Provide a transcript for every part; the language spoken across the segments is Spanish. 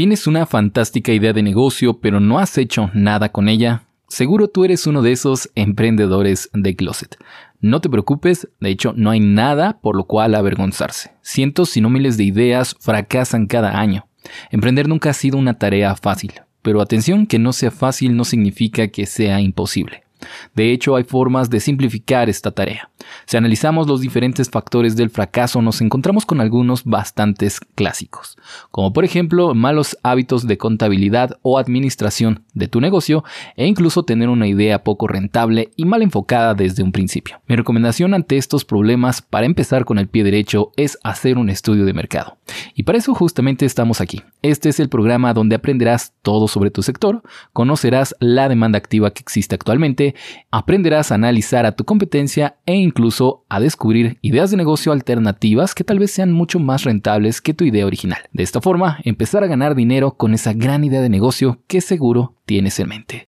¿Tienes una fantástica idea de negocio pero no has hecho nada con ella? Seguro tú eres uno de esos emprendedores de closet. No te preocupes, de hecho no hay nada por lo cual avergonzarse. Cientos si no miles de ideas fracasan cada año. Emprender nunca ha sido una tarea fácil, pero atención que no sea fácil no significa que sea imposible. De hecho, hay formas de simplificar esta tarea. Si analizamos los diferentes factores del fracaso, nos encontramos con algunos bastantes clásicos, como por ejemplo malos hábitos de contabilidad o administración de tu negocio e incluso tener una idea poco rentable y mal enfocada desde un principio. Mi recomendación ante estos problemas para empezar con el pie derecho es hacer un estudio de mercado. Y para eso justamente estamos aquí. Este es el programa donde aprenderás todo sobre tu sector, conocerás la demanda activa que existe actualmente, aprenderás a analizar a tu competencia e incluso a descubrir ideas de negocio alternativas que tal vez sean mucho más rentables que tu idea original. De esta forma, empezar a ganar dinero con esa gran idea de negocio que seguro tienes en mente.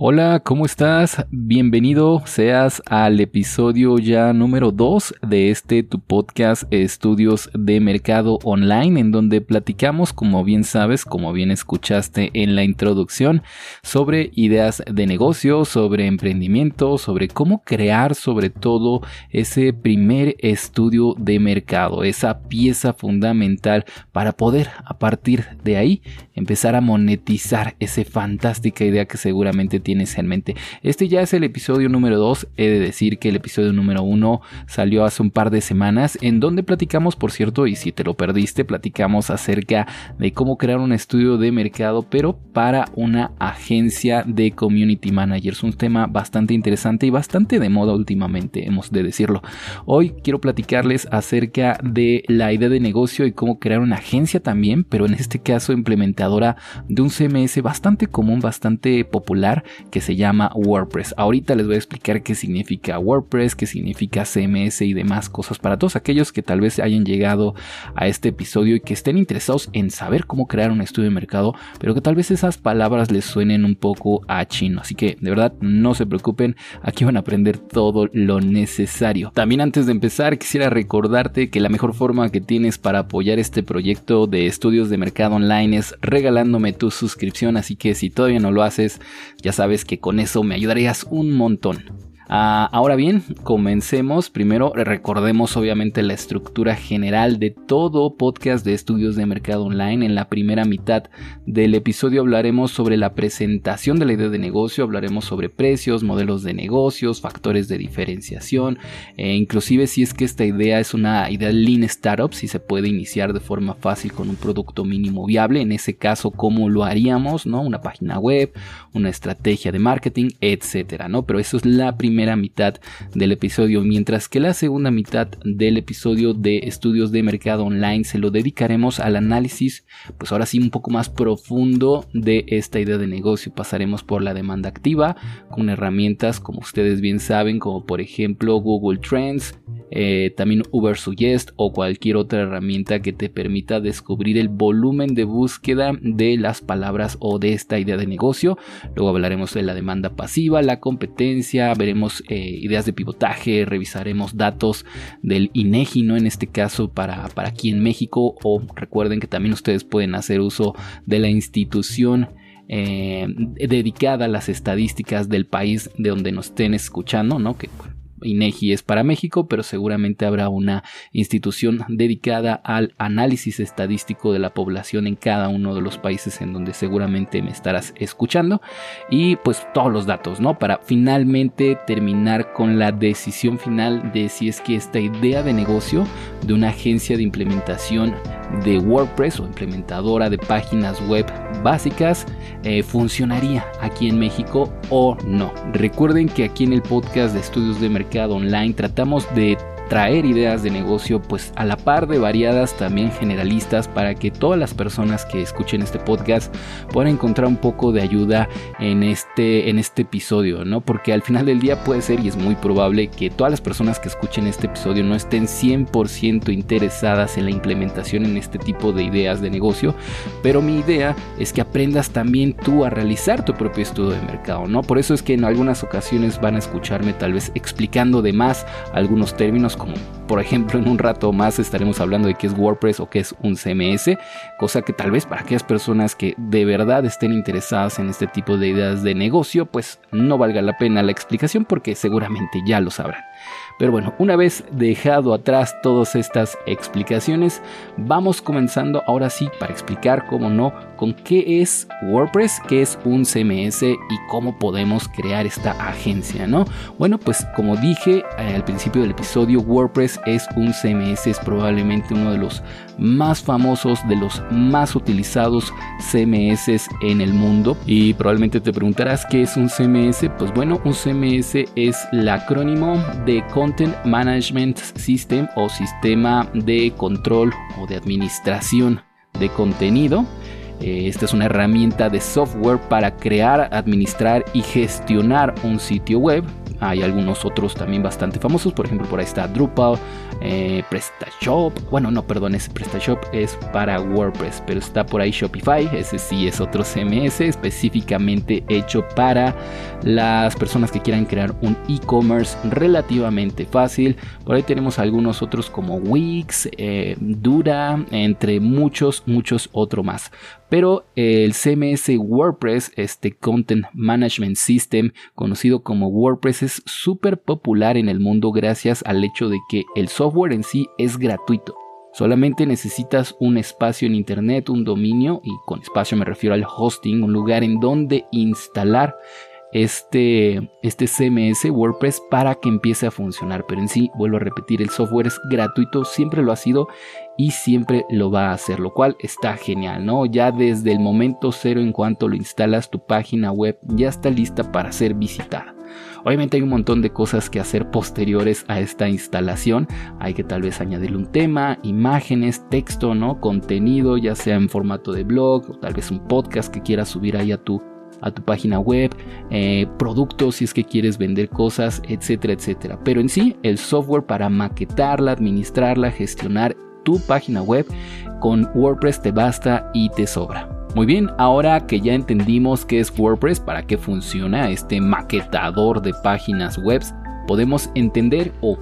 Hola, ¿cómo estás? Bienvenido seas al episodio ya número 2 de este tu podcast Estudios de Mercado Online, en donde platicamos, como bien sabes, como bien escuchaste en la introducción, sobre ideas de negocio, sobre emprendimiento, sobre cómo crear sobre todo ese primer estudio de mercado, esa pieza fundamental para poder a partir de ahí empezar a monetizar esa fantástica idea que seguramente tienes en mente. Este ya es el episodio número 2. He de decir que el episodio número 1 salió hace un par de semanas, en donde platicamos, por cierto, y si te lo perdiste, platicamos acerca de cómo crear un estudio de mercado, pero para una agencia de community managers. Un tema bastante interesante y bastante de moda últimamente, hemos de decirlo. Hoy quiero platicarles acerca de la idea de negocio y cómo crear una agencia también, pero en este caso implementadora de un CMS bastante común, bastante popular que se llama WordPress. Ahorita les voy a explicar qué significa WordPress, qué significa CMS y demás cosas para todos aquellos que tal vez hayan llegado a este episodio y que estén interesados en saber cómo crear un estudio de mercado, pero que tal vez esas palabras les suenen un poco a chino. Así que de verdad no se preocupen, aquí van a aprender todo lo necesario. También antes de empezar quisiera recordarte que la mejor forma que tienes para apoyar este proyecto de estudios de mercado online es regalándome tu suscripción, así que si todavía no lo haces, ya sabes que con eso me ayudarías un montón. Ah, ahora bien, comencemos. Primero recordemos obviamente la estructura general de todo podcast de estudios de mercado online. En la primera mitad del episodio hablaremos sobre la presentación de la idea de negocio, hablaremos sobre precios, modelos de negocios, factores de diferenciación, e inclusive si es que esta idea es una idea lean startup, si se puede iniciar de forma fácil con un producto mínimo viable, en ese caso cómo lo haríamos, ¿no? Una página web, una estrategia de marketing, etcétera, ¿no? Pero eso es la primera mitad del episodio, mientras que la segunda mitad del episodio de estudios de mercado online se lo dedicaremos al análisis, pues ahora sí un poco más profundo de esta idea de negocio. Pasaremos por la demanda activa con herramientas como ustedes bien saben, como por ejemplo Google Trends, eh, también Uber Suggest o cualquier otra herramienta que te permita descubrir el volumen de búsqueda de las palabras o de esta idea de negocio. Luego hablaremos de la demanda pasiva, la competencia, veremos eh, ideas de pivotaje, revisaremos datos del INEGI, ¿no? En este caso para, para aquí en México o recuerden que también ustedes pueden hacer uso de la institución eh, dedicada a las estadísticas del país de donde nos estén escuchando, ¿no? Que INEGI es para México, pero seguramente habrá una institución dedicada al análisis estadístico de la población en cada uno de los países en donde seguramente me estarás escuchando y pues todos los datos, ¿no? Para finalmente terminar con la decisión final de si es que esta idea de negocio de una agencia de implementación de WordPress o implementadora de páginas web básicas eh, funcionaría aquí en México o no. Recuerden que aquí en el podcast de estudios de mercado online tratamos de traer ideas de negocio pues a la par de variadas también generalistas para que todas las personas que escuchen este podcast puedan encontrar un poco de ayuda en este, en este episodio, ¿no? Porque al final del día puede ser y es muy probable que todas las personas que escuchen este episodio no estén 100% interesadas en la implementación en este tipo de ideas de negocio, pero mi idea es que aprendas también tú a realizar tu propio estudio de mercado, ¿no? Por eso es que en algunas ocasiones van a escucharme tal vez explicando de más algunos términos como por ejemplo en un rato más estaremos hablando de qué es WordPress o qué es un CMS, cosa que tal vez para aquellas personas que de verdad estén interesadas en este tipo de ideas de negocio, pues no valga la pena la explicación porque seguramente ya lo sabrán. Pero bueno, una vez dejado atrás todas estas explicaciones, vamos comenzando ahora sí para explicar, cómo no, con qué es WordPress, qué es un CMS y cómo podemos crear esta agencia, ¿no? Bueno, pues como dije eh, al principio del episodio, WordPress es un CMS, es probablemente uno de los más famosos, de los más utilizados CMS en el mundo. Y probablemente te preguntarás qué es un CMS. Pues bueno, un CMS es el acrónimo de Content Management System o sistema de control o de administración de contenido. Eh, esta es una herramienta de software para crear, administrar y gestionar un sitio web. Hay algunos otros también bastante famosos, por ejemplo por ahí está Drupal, eh, PrestaShop. Bueno, no, perdón, ese PrestaShop es para WordPress, pero está por ahí Shopify. Ese sí es otro CMS específicamente hecho para las personas que quieran crear un e-commerce relativamente fácil. Por ahí tenemos algunos otros como Wix, eh, Dura, entre muchos, muchos otros más. Pero el CMS WordPress, este Content Management System, conocido como WordPress, es súper popular en el mundo gracias al hecho de que el software en sí es gratuito. Solamente necesitas un espacio en internet, un dominio, y con espacio me refiero al hosting, un lugar en donde instalar este, este CMS WordPress para que empiece a funcionar. Pero en sí, vuelvo a repetir, el software es gratuito, siempre lo ha sido y siempre lo va a hacer, lo cual está genial, ¿no? Ya desde el momento cero en cuanto lo instalas, tu página web ya está lista para ser visitada. Obviamente hay un montón de cosas que hacer posteriores a esta instalación. Hay que tal vez añadirle un tema, imágenes, texto, ¿no? Contenido, ya sea en formato de blog o tal vez un podcast que quieras subir ahí a tu a tu página web, eh, productos si es que quieres vender cosas, etcétera, etcétera. Pero en sí, el software para maquetarla, administrarla, gestionar tu página web con WordPress te basta y te sobra. Muy bien, ahora que ya entendimos qué es WordPress, para qué funciona este maquetador de páginas web, podemos entender o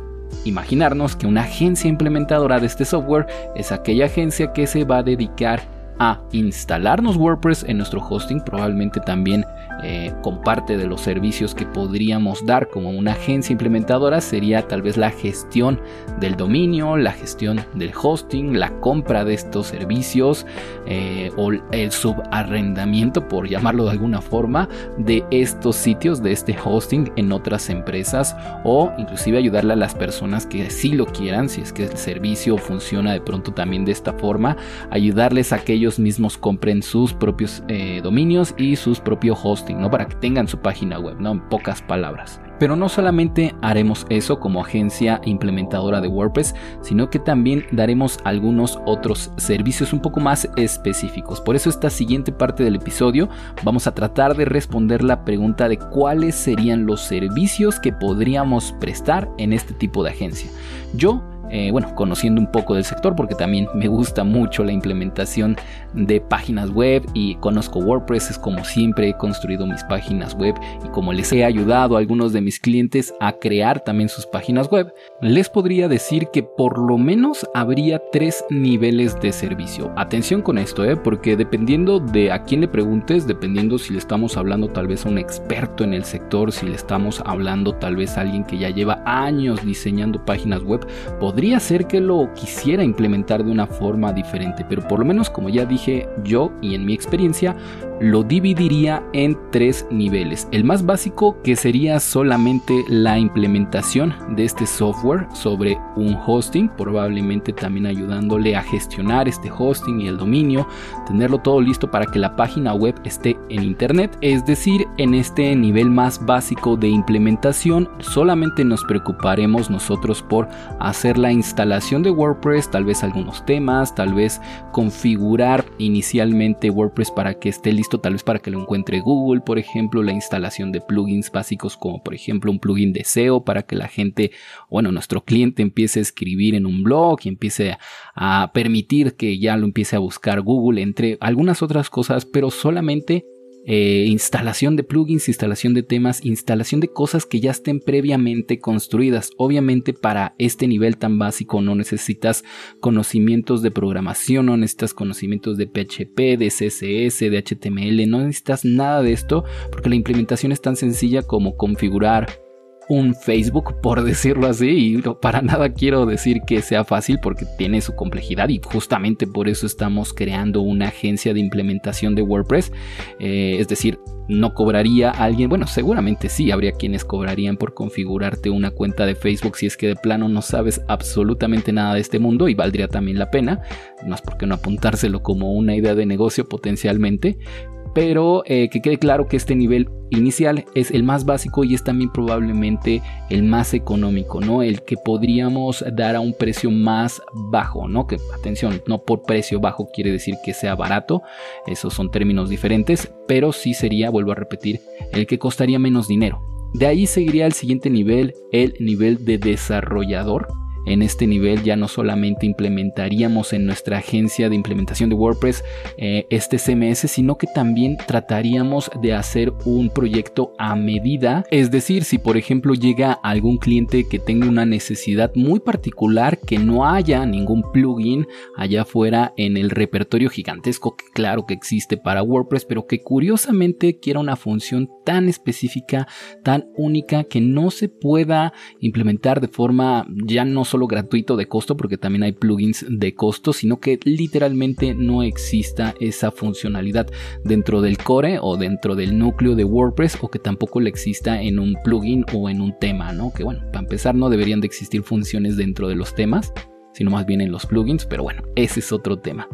imaginarnos que una agencia implementadora de este software es aquella agencia que se va a dedicar a instalarnos WordPress en nuestro hosting, probablemente también eh, con parte de los servicios que podríamos dar como una agencia implementadora sería tal vez la gestión del dominio, la gestión del hosting, la compra de estos servicios eh, o el subarrendamiento, por llamarlo de alguna forma, de estos sitios, de este hosting en otras empresas o inclusive ayudarle a las personas que sí lo quieran, si es que el servicio funciona de pronto también de esta forma, ayudarles a que ellos mismos compren sus propios eh, dominios y sus propios hosting ¿no? Para que tengan su página web, ¿no? En pocas palabras. Pero no solamente haremos eso como agencia implementadora de WordPress, sino que también daremos algunos otros servicios un poco más específicos. Por eso esta siguiente parte del episodio vamos a tratar de responder la pregunta de cuáles serían los servicios que podríamos prestar en este tipo de agencia. Yo eh, bueno, conociendo un poco del sector porque también me gusta mucho la implementación de páginas web y conozco WordPress, es como siempre he construido mis páginas web y como les he ayudado a algunos de mis clientes a crear también sus páginas web, les podría decir que por lo menos habría tres niveles de servicio. Atención con esto, ¿eh? porque dependiendo de a quién le preguntes, dependiendo si le estamos hablando tal vez a un experto en el sector, si le estamos hablando tal vez a alguien que ya lleva años diseñando páginas web, podría ser que lo quisiera implementar de una forma diferente, pero por lo menos como ya dije yo y en mi experiencia, lo dividiría en tres niveles. El más básico que sería solamente la implementación de este software sobre un hosting, probablemente también ayudándole a gestionar este hosting y el dominio, tenerlo todo listo para que la página web esté en internet. Es decir, en este nivel más básico de implementación solamente nos preocuparemos nosotros por hacer la instalación de WordPress, tal vez algunos temas, tal vez configurar inicialmente WordPress para que esté listo tal vez para que lo encuentre Google, por ejemplo, la instalación de plugins básicos como por ejemplo un plugin de SEO para que la gente, bueno, nuestro cliente empiece a escribir en un blog y empiece a permitir que ya lo empiece a buscar Google, entre algunas otras cosas, pero solamente eh, instalación de plugins, instalación de temas, instalación de cosas que ya estén previamente construidas. Obviamente para este nivel tan básico no necesitas conocimientos de programación, no necesitas conocimientos de PHP, de CSS, de HTML, no necesitas nada de esto porque la implementación es tan sencilla como configurar un Facebook, por decirlo así, y para nada quiero decir que sea fácil porque tiene su complejidad y justamente por eso estamos creando una agencia de implementación de WordPress, eh, es decir, no cobraría alguien, bueno, seguramente sí, habría quienes cobrarían por configurarte una cuenta de Facebook si es que de plano no sabes absolutamente nada de este mundo y valdría también la pena, más porque no apuntárselo como una idea de negocio potencialmente, pero eh, que quede claro que este nivel inicial es el más básico y es también probablemente el más económico, ¿no? El que podríamos dar a un precio más bajo, ¿no? Que atención, no por precio bajo quiere decir que sea barato, esos son términos diferentes, pero sí sería, vuelvo a repetir, el que costaría menos dinero. De ahí seguiría el siguiente nivel, el nivel de desarrollador en este nivel ya no solamente implementaríamos en nuestra agencia de implementación de WordPress eh, este CMS, sino que también trataríamos de hacer un proyecto a medida. Es decir, si por ejemplo llega algún cliente que tenga una necesidad muy particular, que no haya ningún plugin allá afuera en el repertorio gigantesco que claro que existe para WordPress, pero que curiosamente quiera una función tan específica, tan única, que no se pueda implementar de forma ya no solo gratuito de costo, porque también hay plugins de costo, sino que literalmente no exista esa funcionalidad dentro del core o dentro del núcleo de WordPress o que tampoco le exista en un plugin o en un tema, ¿no? Que bueno, para empezar no deberían de existir funciones dentro de los temas, sino más bien en los plugins, pero bueno, ese es otro tema.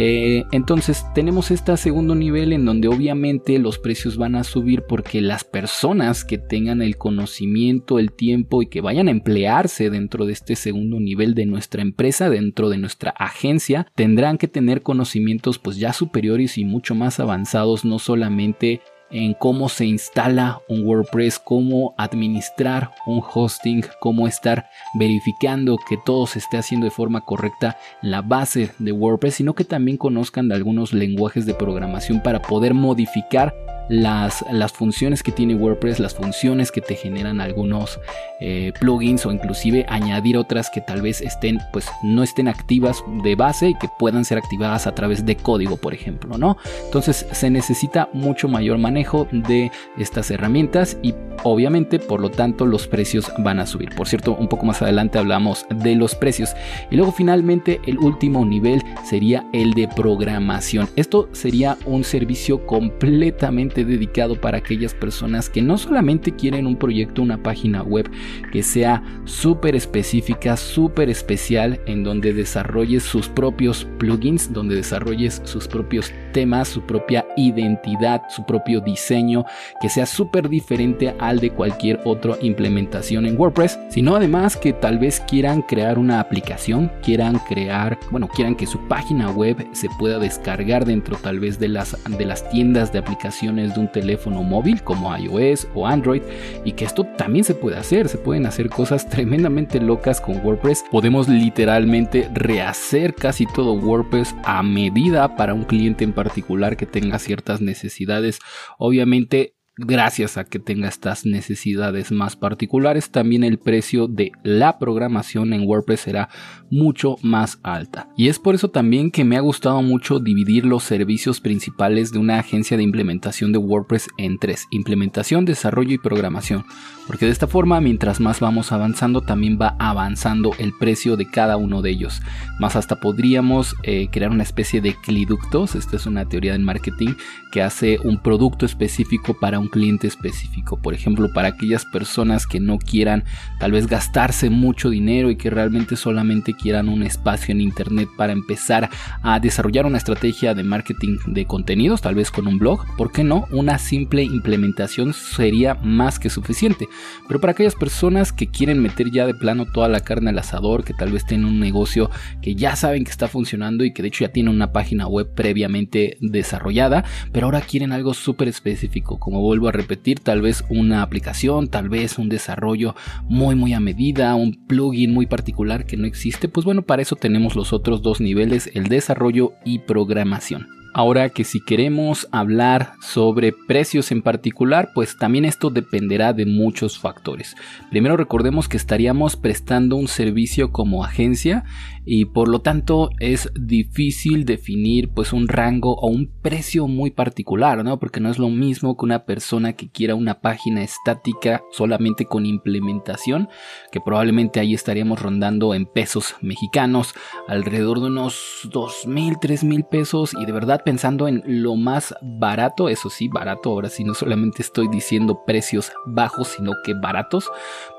Eh, entonces tenemos este segundo nivel en donde obviamente los precios van a subir porque las personas que tengan el conocimiento, el tiempo y que vayan a emplearse dentro de este segundo nivel de nuestra empresa, dentro de nuestra agencia, tendrán que tener conocimientos pues ya superiores y mucho más avanzados, no solamente en cómo se instala un WordPress, cómo administrar un hosting, cómo estar verificando que todo se esté haciendo de forma correcta la base de WordPress, sino que también conozcan de algunos lenguajes de programación para poder modificar las, las funciones que tiene WordPress, las funciones que te generan algunos eh, plugins o inclusive añadir otras que tal vez estén, pues no estén activas de base y que puedan ser activadas a través de código, por ejemplo, ¿no? Entonces se necesita mucho mayor manejo de estas herramientas y obviamente, por lo tanto, los precios van a subir. Por cierto, un poco más adelante hablamos de los precios. Y luego finalmente el último nivel sería el de programación. Esto sería un servicio completamente dedicado para aquellas personas que no solamente quieren un proyecto, una página web que sea súper específica, súper especial, en donde desarrolles sus propios plugins, donde desarrolles sus propios temas, su propia identidad, su propio diseño, que sea súper diferente al de cualquier otra implementación en WordPress, sino además que tal vez quieran crear una aplicación, quieran crear, bueno, quieran que su página web se pueda descargar dentro tal vez de las, de las tiendas de aplicaciones de un teléfono móvil como iOS o Android y que esto también se puede hacer, se pueden hacer cosas tremendamente locas con WordPress, podemos literalmente rehacer casi todo WordPress a medida para un cliente en particular que tenga ciertas necesidades. Obviamente gracias a que tenga estas necesidades más particulares, también el precio de la programación en WordPress será mucho más alta. Y es por eso también que me ha gustado mucho dividir los servicios principales de una agencia de implementación de WordPress en tres, implementación, desarrollo y programación. Porque de esta forma, mientras más vamos avanzando, también va avanzando el precio de cada uno de ellos. Más hasta podríamos eh, crear una especie de cliductos, esta es una teoría del marketing, que hace un producto específico para un cliente específico. Por ejemplo, para aquellas personas que no quieran tal vez gastarse mucho dinero y que realmente solamente quieran un espacio en internet para empezar a desarrollar una estrategia de marketing de contenidos, tal vez con un blog, ¿por qué no? Una simple implementación sería más que suficiente. Pero para aquellas personas que quieren meter ya de plano toda la carne al asador, que tal vez tienen un negocio que ya saben que está funcionando y que de hecho ya tienen una página web previamente desarrollada, pero ahora quieren algo súper específico, como vuelvo a repetir, tal vez una aplicación, tal vez un desarrollo muy muy a medida, un plugin muy particular que no existe, pues bueno, para eso tenemos los otros dos niveles, el desarrollo y programación. Ahora que si queremos hablar sobre precios en particular, pues también esto dependerá de muchos factores. Primero recordemos que estaríamos prestando un servicio como agencia y por lo tanto es difícil definir pues un rango o un precio muy particular, ¿no? Porque no es lo mismo que una persona que quiera una página estática solamente con implementación, que probablemente ahí estaríamos rondando en pesos mexicanos, alrededor de unos dos mil, tres mil pesos y de verdad pensando en lo más barato, eso sí, barato, ahora sí no solamente estoy diciendo precios bajos, sino que baratos,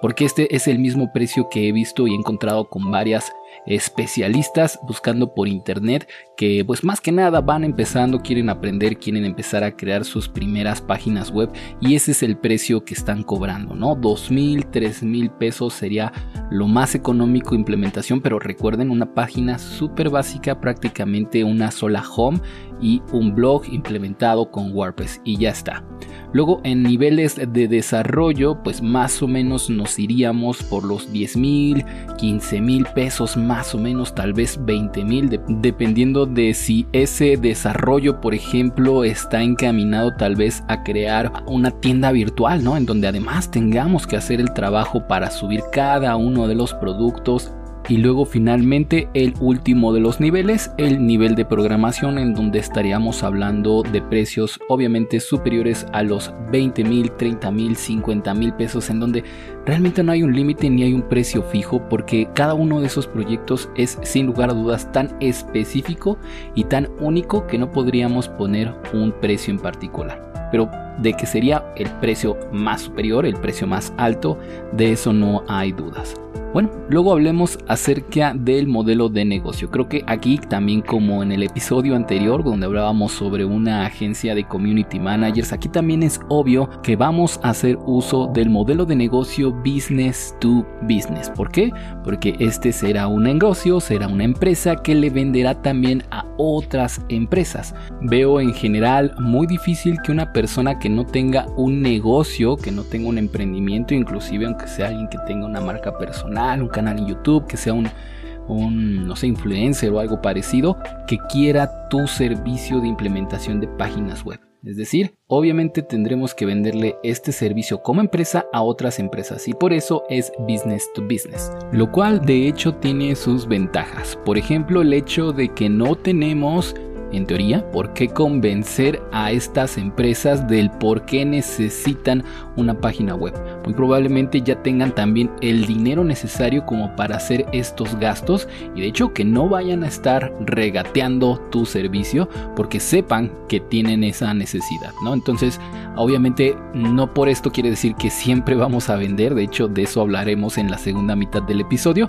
porque este es el mismo precio que he visto y encontrado con varias especialistas buscando por internet que pues más que nada van empezando, quieren aprender, quieren empezar a crear sus primeras páginas web y ese es el precio que están cobrando, ¿no? Dos mil, tres mil pesos sería lo más económico implementación, pero recuerden una página súper básica, prácticamente una sola home y un blog implementado con WordPress y ya está. Luego en niveles de desarrollo pues más o menos nos iríamos por los 10 mil, 15 mil pesos más o menos, tal vez 20 mil, dependiendo de si ese desarrollo por ejemplo está encaminado tal vez a crear una tienda virtual, ¿no? En donde además tengamos que hacer el trabajo para subir cada uno de los productos y luego finalmente el último de los niveles, el nivel de programación en donde estaríamos hablando de precios obviamente superiores a los 20 mil, 30 mil, 50 mil pesos en donde realmente no hay un límite ni hay un precio fijo porque cada uno de esos proyectos es sin lugar a dudas tan específico y tan único que no podríamos poner un precio en particular. Pero de que sería el precio más superior, el precio más alto, de eso no hay dudas. Bueno, luego hablemos acerca del modelo de negocio. Creo que aquí también como en el episodio anterior donde hablábamos sobre una agencia de community managers, aquí también es obvio que vamos a hacer uso del modelo de negocio business to business. ¿Por qué? Porque este será un negocio, será una empresa que le venderá también a otras empresas. Veo en general muy difícil que una persona que no tenga un negocio, que no tenga un emprendimiento, inclusive aunque sea alguien que tenga una marca personal, un canal en YouTube, que sea un, un, no sé, influencer o algo parecido, que quiera tu servicio de implementación de páginas web. Es decir, obviamente tendremos que venderle este servicio como empresa a otras empresas y por eso es business to business, lo cual de hecho tiene sus ventajas. Por ejemplo, el hecho de que no tenemos en teoría, ¿por qué convencer a estas empresas del por qué necesitan una página web? Muy probablemente ya tengan también el dinero necesario como para hacer estos gastos y de hecho que no vayan a estar regateando tu servicio porque sepan que tienen esa necesidad, ¿no? Entonces, obviamente no por esto quiere decir que siempre vamos a vender, de hecho de eso hablaremos en la segunda mitad del episodio,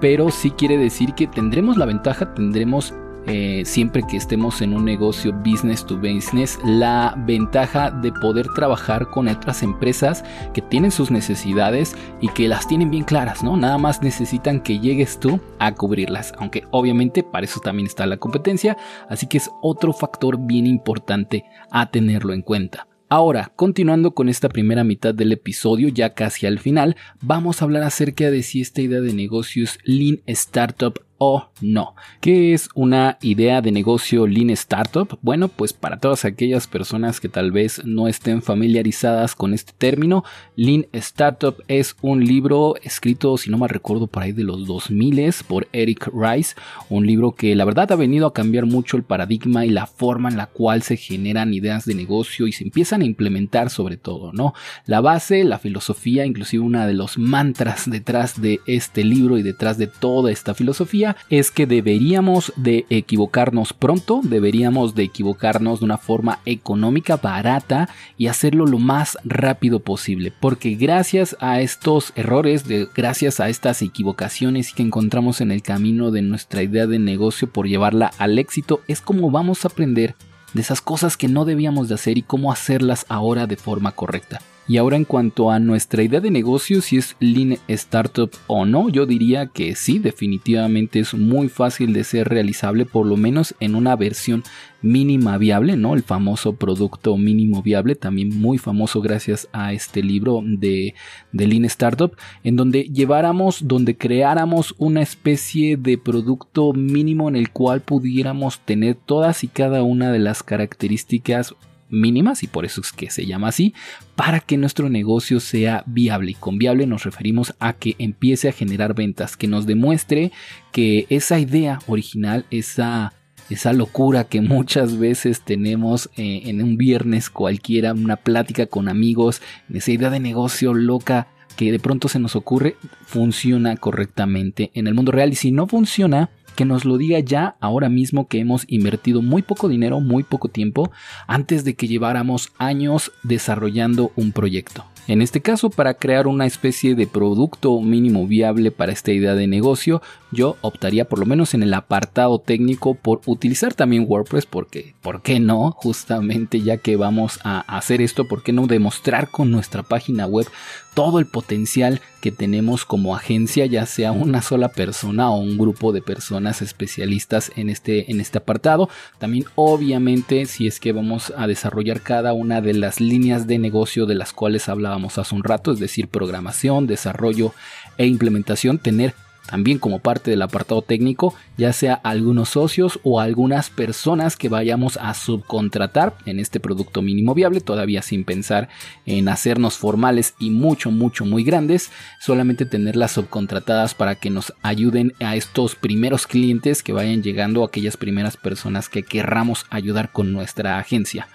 pero sí quiere decir que tendremos la ventaja, tendremos eh, siempre que estemos en un negocio business to business, la ventaja de poder trabajar con otras empresas que tienen sus necesidades y que las tienen bien claras, ¿no? Nada más necesitan que llegues tú a cubrirlas, aunque obviamente para eso también está la competencia, así que es otro factor bien importante a tenerlo en cuenta. Ahora, continuando con esta primera mitad del episodio, ya casi al final, vamos a hablar acerca de si esta idea de negocio es Lean Startup o no. ¿Qué es una idea de negocio Lean Startup? Bueno, pues para todas aquellas personas que tal vez no estén familiarizadas con este término, Lean Startup es un libro escrito, si no me recuerdo, por ahí de los 2000 por Eric Rice, un libro que la verdad ha venido a cambiar mucho el paradigma y la forma en la cual se generan ideas de negocio y se empiezan a implementar sobre todo, ¿no? La base, la filosofía, inclusive una de los mantras detrás de este libro y detrás de toda esta filosofía es que deberíamos de equivocarnos pronto, deberíamos de equivocarnos de una forma económica, barata y hacerlo lo más rápido posible, porque gracias a estos errores, gracias a estas equivocaciones que encontramos en el camino de nuestra idea de negocio por llevarla al éxito, es como vamos a aprender de esas cosas que no debíamos de hacer y cómo hacerlas ahora de forma correcta. Y ahora en cuanto a nuestra idea de negocio, si es Lean Startup o no, yo diría que sí, definitivamente es muy fácil de ser realizable, por lo menos en una versión mínima viable, ¿no? El famoso producto mínimo viable, también muy famoso gracias a este libro de, de Lean Startup, en donde lleváramos, donde creáramos una especie de producto mínimo en el cual pudiéramos tener todas y cada una de las características mínimas y por eso es que se llama así, para que nuestro negocio sea viable. Y con viable nos referimos a que empiece a generar ventas, que nos demuestre que esa idea original, esa esa locura que muchas veces tenemos eh, en un viernes cualquiera, una plática con amigos, esa idea de negocio loca que de pronto se nos ocurre, funciona correctamente en el mundo real. Y si no funciona, que nos lo diga ya ahora mismo que hemos invertido muy poco dinero, muy poco tiempo, antes de que lleváramos años desarrollando un proyecto. En este caso, para crear una especie de producto mínimo viable para esta idea de negocio, yo optaría por lo menos en el apartado técnico por utilizar también WordPress porque, ¿por qué no? Justamente ya que vamos a hacer esto, ¿por qué no demostrar con nuestra página web todo el potencial que tenemos como agencia, ya sea una sola persona o un grupo de personas especialistas en este, en este apartado. También obviamente si es que vamos a desarrollar cada una de las líneas de negocio de las cuales hablábamos hace un rato, es decir, programación, desarrollo e implementación, tener también como parte del apartado técnico, ya sea algunos socios o algunas personas que vayamos a subcontratar en este producto mínimo viable, todavía sin pensar en hacernos formales y mucho, mucho, muy grandes, solamente tenerlas subcontratadas para que nos ayuden a estos primeros clientes que vayan llegando, aquellas primeras personas que querramos ayudar con nuestra agencia.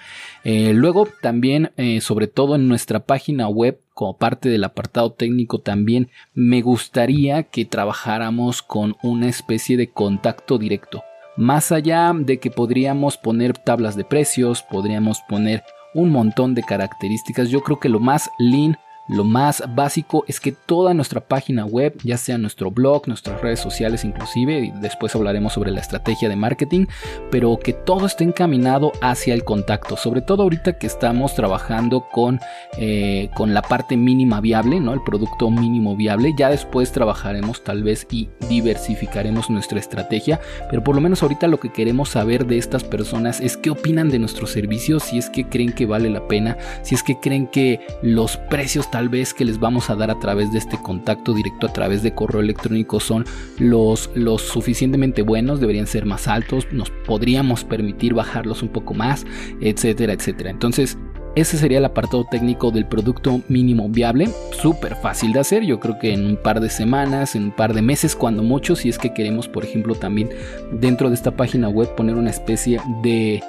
Eh, luego también, eh, sobre todo en nuestra página web, como parte del apartado técnico también, me gustaría que trabajáramos con una especie de contacto directo. Más allá de que podríamos poner tablas de precios, podríamos poner un montón de características, yo creo que lo más lean lo más básico es que toda nuestra página web, ya sea nuestro blog, nuestras redes sociales inclusive, y después hablaremos sobre la estrategia de marketing, pero que todo esté encaminado hacia el contacto, sobre todo ahorita que estamos trabajando con, eh, con la parte mínima viable, ¿no? el producto mínimo viable, ya después trabajaremos tal vez y diversificaremos nuestra estrategia, pero por lo menos ahorita lo que queremos saber de estas personas es qué opinan de nuestros servicios, si es que creen que vale la pena, si es que creen que los precios tal vez que les vamos a dar a través de este contacto directo a través de correo electrónico son los, los suficientemente buenos, deberían ser más altos, nos podríamos permitir bajarlos un poco más, etcétera, etcétera. Entonces, ese sería el apartado técnico del producto mínimo viable, súper fácil de hacer, yo creo que en un par de semanas, en un par de meses, cuando mucho, si es que queremos, por ejemplo, también dentro de esta página web poner una especie de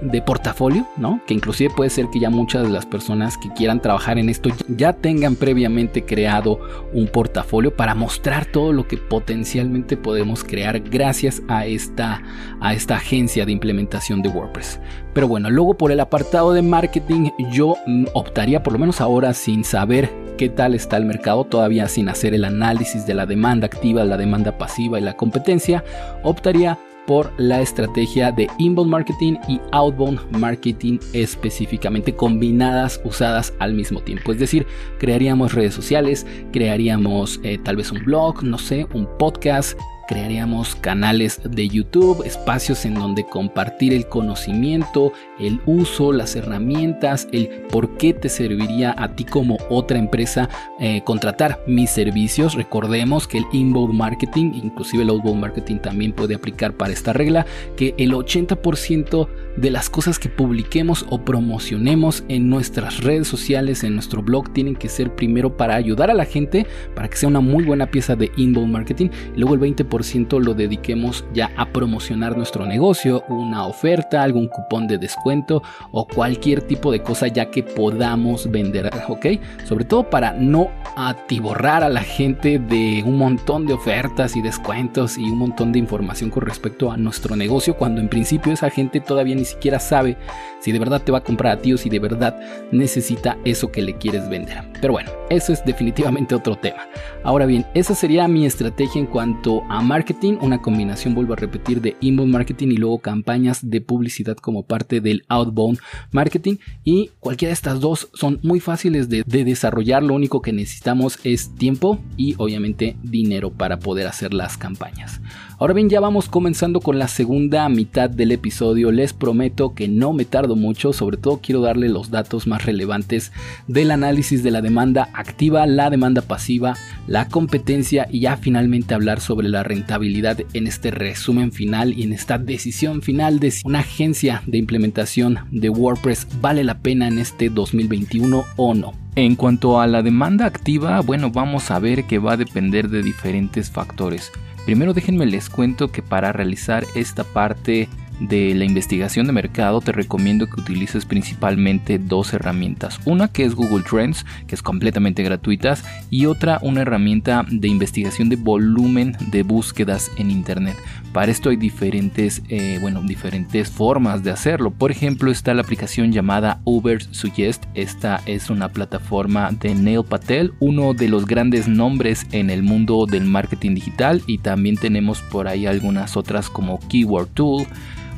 de portafolio, ¿no? Que inclusive puede ser que ya muchas de las personas que quieran trabajar en esto ya tengan previamente creado un portafolio para mostrar todo lo que potencialmente podemos crear gracias a esta, a esta agencia de implementación de WordPress. Pero bueno, luego por el apartado de marketing yo optaría por lo menos ahora sin saber qué tal está el mercado, todavía sin hacer el análisis de la demanda activa, la demanda pasiva y la competencia, optaría por la estrategia de inbound marketing y outbound marketing específicamente combinadas, usadas al mismo tiempo. Es decir, crearíamos redes sociales, crearíamos eh, tal vez un blog, no sé, un podcast, crearíamos canales de YouTube, espacios en donde compartir el conocimiento, el uso, las herramientas, el por qué te serviría a ti como otra empresa eh, contratar mis servicios. Recordemos que el inbound marketing, inclusive el outbound marketing también puede aplicar para esta regla, que el 80% de las cosas que publiquemos o promocionemos en nuestras redes sociales, en nuestro blog, tienen que ser primero para ayudar a la gente, para que sea una muy buena pieza de inbound marketing, luego el 20% lo dediquemos ya a promocionar nuestro negocio, una oferta, algún cupón de descuento o cualquier tipo de cosa ya que podamos vender, ¿ok? Sobre todo para no atiborrar a la gente de un montón de ofertas y descuentos y un montón de información con respecto a nuestro negocio, cuando en principio esa gente todavía ni siquiera sabe si de verdad te va a comprar a ti o si de verdad necesita eso que le quieres vender. Pero bueno, eso es definitivamente otro tema. Ahora bien, esa sería mi estrategia en cuanto a marketing, una combinación, vuelvo a repetir, de inbound marketing y luego campañas de publicidad como parte del outbound marketing. Y cualquiera de estas dos son muy fáciles de, de desarrollar, lo único que necesitamos es tiempo y obviamente dinero para poder hacer las campañas. Ahora bien, ya vamos comenzando con la segunda mitad del episodio. Les prometo que no me tardo mucho, sobre todo quiero darle los datos más relevantes del análisis de la demanda activa, la demanda pasiva, la competencia y ya finalmente hablar sobre la rentabilidad en este resumen final y en esta decisión final de si una agencia de implementación de WordPress vale la pena en este 2021 o no. En cuanto a la demanda activa, bueno, vamos a ver que va a depender de diferentes factores. Primero déjenme les cuento que para realizar esta parte de la investigación de mercado te recomiendo que utilices principalmente dos herramientas. Una que es Google Trends, que es completamente gratuita, y otra una herramienta de investigación de volumen de búsquedas en Internet. Para esto hay diferentes, eh, bueno, diferentes formas de hacerlo. Por ejemplo, está la aplicación llamada Uber Suggest. Esta es una plataforma de Neil Patel, uno de los grandes nombres en el mundo del marketing digital. Y también tenemos por ahí algunas otras como Keyword Tool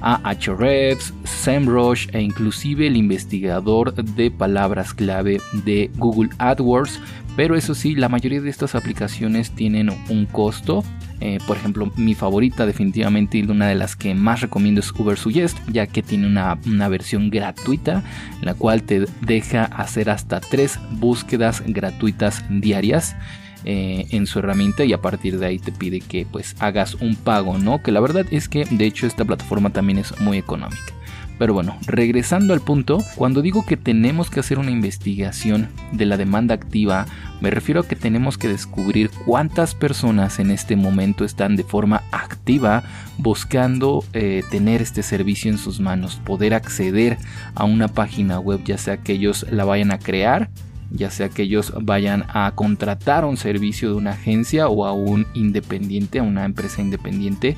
Ahrefs, SEMrush e inclusive el investigador de palabras clave de Google AdWords. Pero eso sí, la mayoría de estas aplicaciones tienen un costo. Eh, por ejemplo, mi favorita definitivamente y una de las que más recomiendo es Ubersuggest, ya que tiene una, una versión gratuita, la cual te deja hacer hasta tres búsquedas gratuitas diarias. Eh, en su herramienta y a partir de ahí te pide que pues hagas un pago, ¿no? Que la verdad es que de hecho esta plataforma también es muy económica. Pero bueno, regresando al punto, cuando digo que tenemos que hacer una investigación de la demanda activa, me refiero a que tenemos que descubrir cuántas personas en este momento están de forma activa buscando eh, tener este servicio en sus manos, poder acceder a una página web, ya sea que ellos la vayan a crear ya sea que ellos vayan a contratar un servicio de una agencia o a un independiente, a una empresa independiente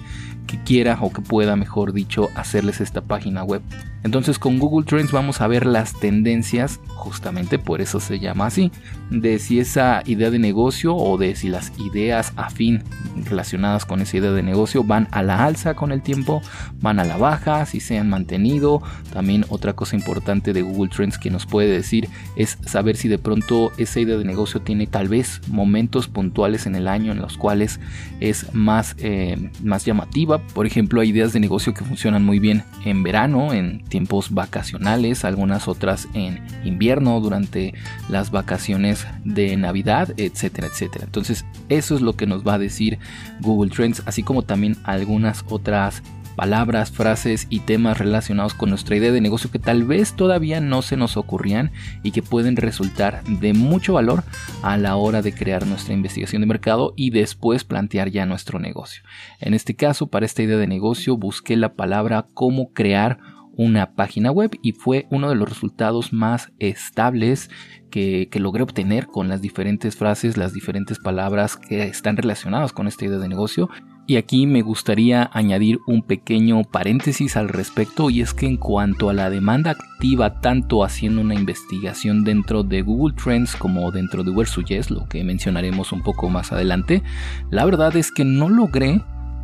que quiera o que pueda, mejor dicho, hacerles esta página web. Entonces con Google Trends vamos a ver las tendencias, justamente por eso se llama así, de si esa idea de negocio o de si las ideas afín relacionadas con esa idea de negocio van a la alza con el tiempo, van a la baja, si se han mantenido. También otra cosa importante de Google Trends que nos puede decir es saber si de pronto esa idea de negocio tiene tal vez momentos puntuales en el año en los cuales es más, eh, más llamativa. Por ejemplo, hay ideas de negocio que funcionan muy bien en verano, en tiempos vacacionales, algunas otras en invierno, durante las vacaciones de Navidad, etcétera, etcétera. Entonces, eso es lo que nos va a decir Google Trends, así como también algunas otras palabras, frases y temas relacionados con nuestra idea de negocio que tal vez todavía no se nos ocurrían y que pueden resultar de mucho valor a la hora de crear nuestra investigación de mercado y después plantear ya nuestro negocio. En este caso, para esta idea de negocio busqué la palabra cómo crear una página web y fue uno de los resultados más estables que, logré obtener con las diferentes frases, las diferentes palabras que están relacionadas con esta idea de negocio. Y aquí me gustaría añadir un pequeño paréntesis al respecto y es que en cuanto a la demanda activa, tanto haciendo una investigación dentro de Google Trends como dentro de Ubersuggest, lo que mencionaremos un poco más adelante, la verdad es que no logré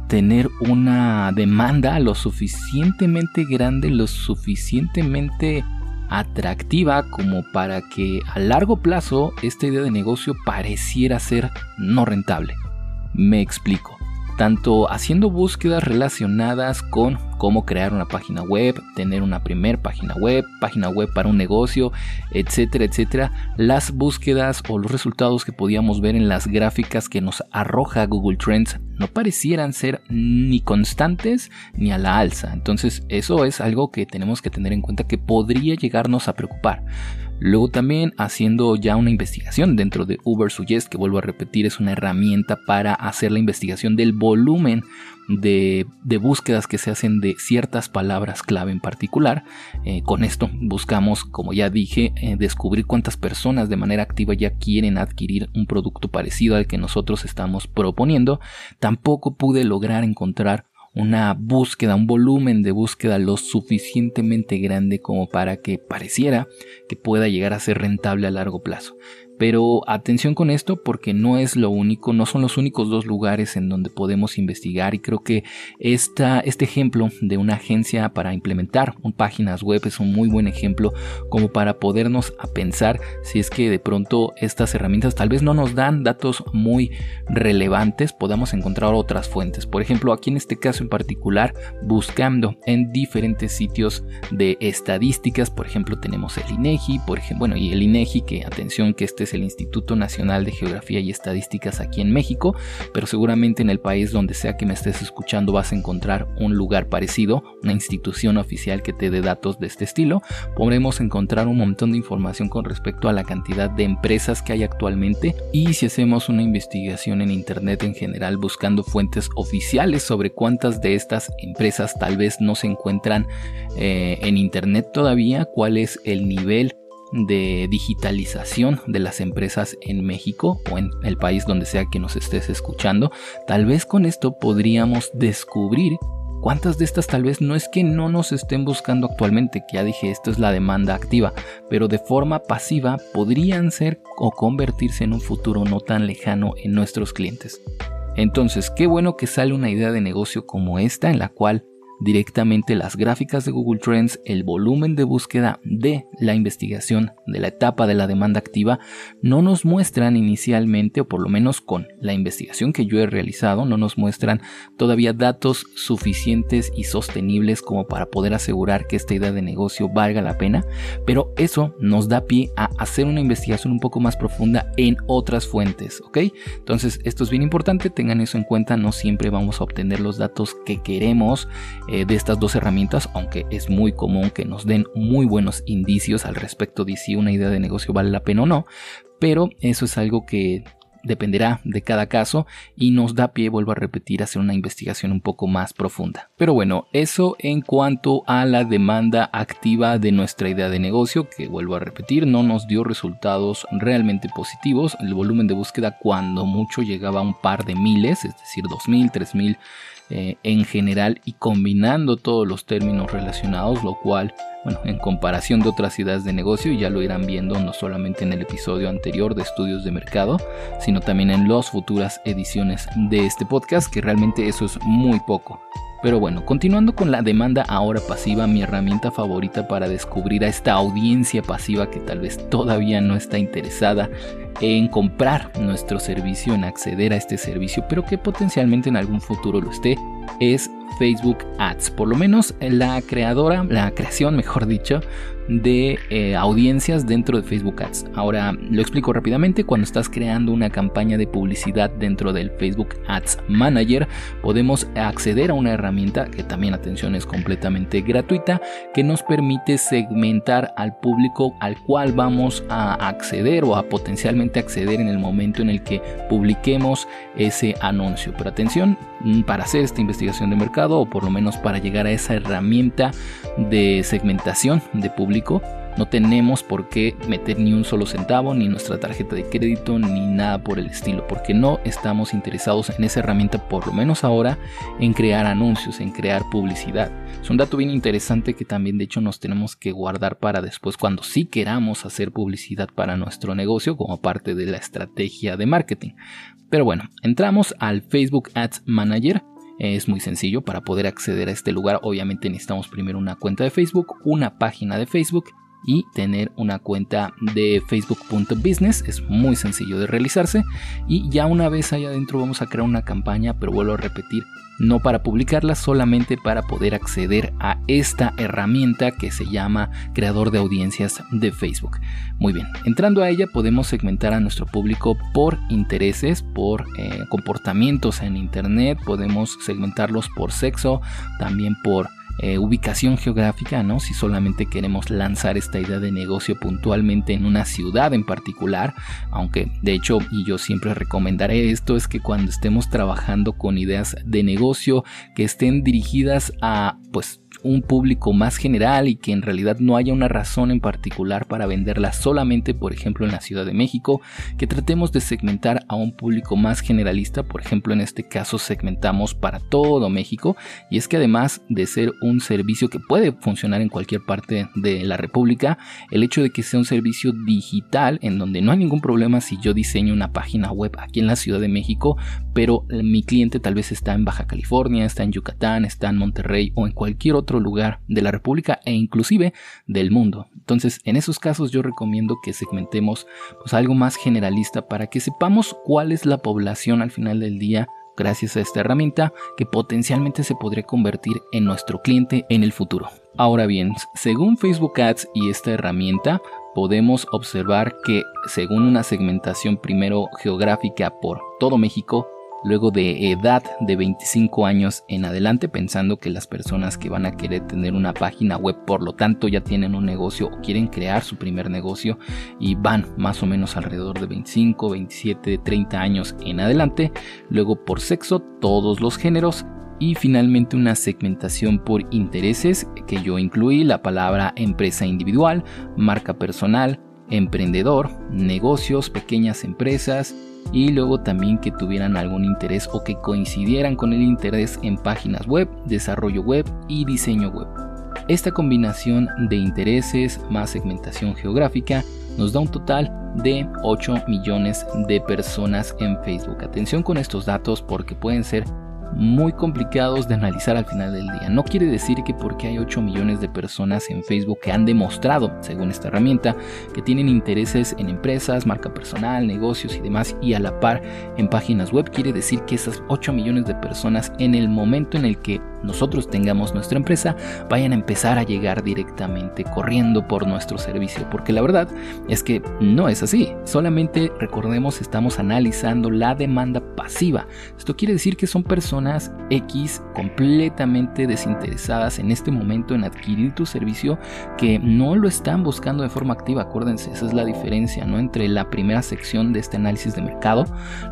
tener una demanda lo suficientemente grande, lo suficientemente atractiva como para que a largo plazo esta idea de negocio pareciera ser no rentable. Me explico. Tanto haciendo búsquedas relacionadas con cómo crear una página web, tener una primer página web, página web para un negocio, etcétera, etcétera. Las búsquedas o los resultados que podíamos ver en las gráficas que nos arroja Google Trends no parecieran ser ni constantes ni a la alza. Entonces eso es algo que tenemos que tener en cuenta que podría llegarnos a preocupar. Luego también haciendo ya una investigación dentro de Uber Suggest, que vuelvo a repetir, es una herramienta para hacer la investigación del volumen de, búsquedas que se hacen de ciertas palabras clave en particular. Eh, con esto buscamos, como ya dije, eh, descubrir cuántas personas de manera activa ya quieren adquirir un producto parecido al que nosotros estamos proponiendo. Tampoco pude lograr encontrar una búsqueda, un volumen de búsqueda lo suficientemente grande como para que pareciera que pueda llegar a ser rentable a largo plazo. Pero atención con esto porque no es lo único, no son los únicos dos lugares en donde podemos investigar y creo que esta, este ejemplo de una agencia para implementar un páginas web es un muy buen ejemplo como para podernos a pensar si es que de pronto estas herramientas tal vez no nos dan datos muy relevantes, podamos encontrar otras fuentes. Por ejemplo, aquí en este caso en particular, buscando en diferentes sitios de estadísticas, por ejemplo, tenemos el INEGI, por ejemplo, bueno, y el INEGI que atención que este es el Instituto Nacional de Geografía y Estadísticas aquí en México, pero seguramente en el país donde sea que me estés escuchando vas a encontrar un lugar parecido, una institución oficial que te dé datos de este estilo. Podremos encontrar un montón de información con respecto a la cantidad de empresas que hay actualmente y si hacemos una investigación en Internet en general buscando fuentes oficiales sobre cuántas de estas empresas tal vez no se encuentran eh, en Internet todavía, cuál es el nivel de digitalización de las empresas en México o en el país donde sea que nos estés escuchando, tal vez con esto podríamos descubrir cuántas de estas tal vez no es que no nos estén buscando actualmente, que ya dije esto es la demanda activa, pero de forma pasiva podrían ser o convertirse en un futuro no tan lejano en nuestros clientes. Entonces, qué bueno que sale una idea de negocio como esta en la cual directamente las gráficas de Google Trends, el volumen de búsqueda de la investigación de la etapa de la demanda activa no nos muestran inicialmente, o por lo menos con la investigación que yo he realizado, no nos muestran todavía datos suficientes y sostenibles como para poder asegurar que esta idea de negocio valga la pena, pero eso nos da pie a hacer una investigación un poco más profunda en otras fuentes, ¿ok? Entonces esto es bien importante, tengan eso en cuenta, no siempre vamos a obtener los datos que queremos eh, de estas dos herramientas, aunque es muy común que nos den muy buenos indicios al respecto de si una idea de negocio vale la pena o no, pero eso es algo que dependerá de cada caso y nos da pie, vuelvo a repetir, hacer una investigación un poco más profunda. Pero bueno, eso en cuanto a la demanda activa de nuestra idea de negocio, que vuelvo a repetir, no nos dio resultados realmente positivos. El volumen de búsqueda cuando mucho llegaba a un par de miles, es decir, 2.000, 3.000 eh, en general y combinando todos los términos relacionados, lo cual, bueno, en comparación de otras ideas de negocio, ya lo irán viendo no solamente en el episodio anterior de estudios de mercado, sino también en las futuras ediciones de este podcast, que realmente eso es muy poco. Pero bueno, continuando con la demanda ahora pasiva, mi herramienta favorita para descubrir a esta audiencia pasiva que tal vez todavía no está interesada en comprar nuestro servicio, en acceder a este servicio, pero que potencialmente en algún futuro lo esté, es Facebook Ads. Por lo menos la creadora, la creación, mejor dicho, de eh, audiencias dentro de Facebook Ads. Ahora lo explico rápidamente. Cuando estás creando una campaña de publicidad dentro del Facebook Ads Manager, podemos acceder a una herramienta que también, atención, es completamente gratuita, que nos permite segmentar al público al cual vamos a acceder o a potencialmente acceder en el momento en el que publiquemos ese anuncio. Pero atención, mm, para hacer esta investigación de mercado o por lo menos para llegar a esa herramienta de segmentación de publicidad, no tenemos por qué meter ni un solo centavo, ni nuestra tarjeta de crédito, ni nada por el estilo, porque no estamos interesados en esa herramienta, por lo menos ahora, en crear anuncios, en crear publicidad. Es un dato bien interesante que también de hecho nos tenemos que guardar para después cuando sí queramos hacer publicidad para nuestro negocio como parte de la estrategia de marketing. Pero bueno, entramos al Facebook Ads Manager es muy sencillo para poder acceder a este lugar. Obviamente necesitamos primero una cuenta de Facebook, una página de Facebook y tener una cuenta de facebook.business. Es muy sencillo de realizarse y ya una vez allá adentro vamos a crear una campaña, pero vuelvo a repetir, no para publicarla, solamente para poder acceder a esta herramienta que se llama creador de audiencias de Facebook. Muy bien, entrando a ella podemos segmentar a nuestro público por intereses, por eh, comportamientos en Internet, podemos segmentarlos por sexo, también por eh, ubicación geográfica, ¿no? Si solamente queremos lanzar esta idea de negocio puntualmente en una ciudad en particular, aunque de hecho, y yo siempre recomendaré esto, es que cuando estemos trabajando con ideas de negocio que estén dirigidas a, pues, un público más general y que en realidad no haya una razón en particular para venderla solamente, por ejemplo, en la Ciudad de México, que tratemos de segmentar a un público más generalista, por ejemplo, en este caso segmentamos para todo México, y es que además de ser un servicio que puede funcionar en cualquier parte de la República, el hecho de que sea un servicio digital en donde no hay ningún problema si yo diseño una página web aquí en la Ciudad de México, pero mi cliente tal vez está en Baja California, está en Yucatán, está en Monterrey o en cualquier otro lugar de la República e inclusive del mundo. Entonces, en esos casos yo recomiendo que segmentemos pues, algo más generalista para que sepamos cuál es la población al final del día gracias a esta herramienta que potencialmente se podría convertir en nuestro cliente en el futuro. Ahora bien, según Facebook Ads y esta herramienta, podemos observar que según una segmentación primero geográfica por todo México, luego de edad de 25 años en adelante, pensando que las personas que van a querer tener una página web, por lo tanto ya tienen un negocio o quieren crear su primer negocio y van más o menos alrededor de 25, 27, 30 años en adelante, luego por sexo, todos los géneros y finalmente una segmentación por intereses que yo incluí la palabra empresa individual, marca personal, emprendedor, negocios, pequeñas empresas, y luego también que tuvieran algún interés o que coincidieran con el interés en páginas web, desarrollo web y diseño web. Esta combinación de intereses más segmentación geográfica nos da un total de 8 millones de personas en Facebook. Atención con estos datos porque pueden ser muy complicados de analizar al final del día. No quiere decir que porque hay 8 millones de personas en Facebook que han demostrado, según esta herramienta, que tienen intereses en empresas, marca personal, negocios y demás, y a la par en páginas web, quiere decir que esas 8 millones de personas en el momento en el que nosotros tengamos nuestra empresa, vayan a empezar a llegar directamente corriendo por nuestro servicio, porque la verdad es que no es así. Solamente recordemos, estamos analizando la demanda pasiva. Esto quiere decir que son personas X completamente desinteresadas en este momento en adquirir tu servicio que no lo están buscando de forma activa. Acuérdense, esa es la diferencia, ¿no? Entre la primera sección de este análisis de mercado,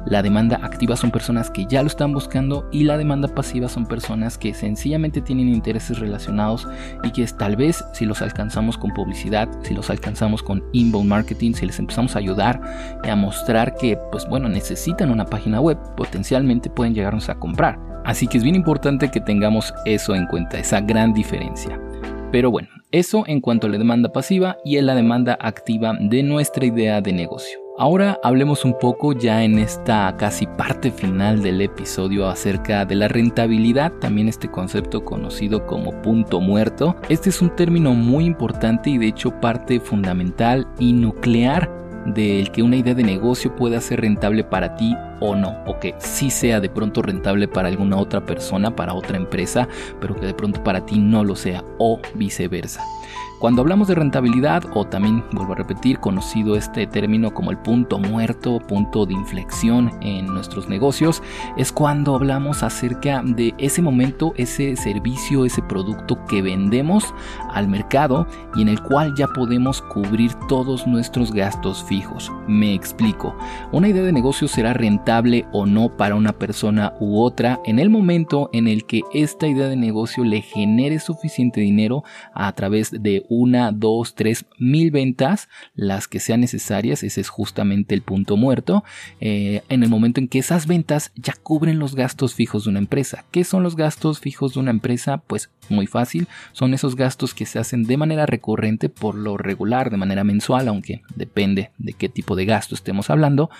la demanda activa son personas que ya lo están buscando y la demanda pasiva son personas que sencillamente tienen intereses relacionados y que tal vez si los alcanzamos con publicidad, si los alcanzamos con inbound marketing, si les empezamos a ayudar a mostrar que pues bueno, necesitan una página web, potencialmente pueden llegarnos a comprar. Así que es bien importante que tengamos eso en cuenta, esa gran diferencia. Pero bueno, eso en cuanto a la demanda pasiva y en la demanda activa de nuestra idea de negocio. Ahora hablemos un poco ya en esta casi parte final del episodio acerca de la rentabilidad, también este concepto conocido como punto muerto. Este es un término muy importante y de hecho parte fundamental y nuclear del que una idea de negocio pueda ser rentable para ti o no, o que sí sea de pronto rentable para alguna otra persona, para otra empresa, pero que de pronto para ti no lo sea, o viceversa. Cuando hablamos de rentabilidad, o también, vuelvo a repetir, conocido este término como el punto muerto, punto de inflexión en nuestros negocios, es cuando hablamos acerca de ese momento, ese servicio, ese producto que vendemos al mercado y en el cual ya podemos cubrir todos nuestros gastos fijos. Me explico. Una idea de negocio será rentable o no para una persona u otra en el momento en el que esta idea de negocio le genere suficiente dinero a través de una, dos, tres mil ventas, las que sean necesarias, ese es justamente el punto muerto, eh, en el momento en que esas ventas ya cubren los gastos fijos de una empresa. ¿Qué son los gastos fijos de una empresa? Pues muy fácil, son esos gastos que se hacen de manera recurrente, por lo regular, de manera mensual, aunque depende de qué tipo de gasto estemos hablando,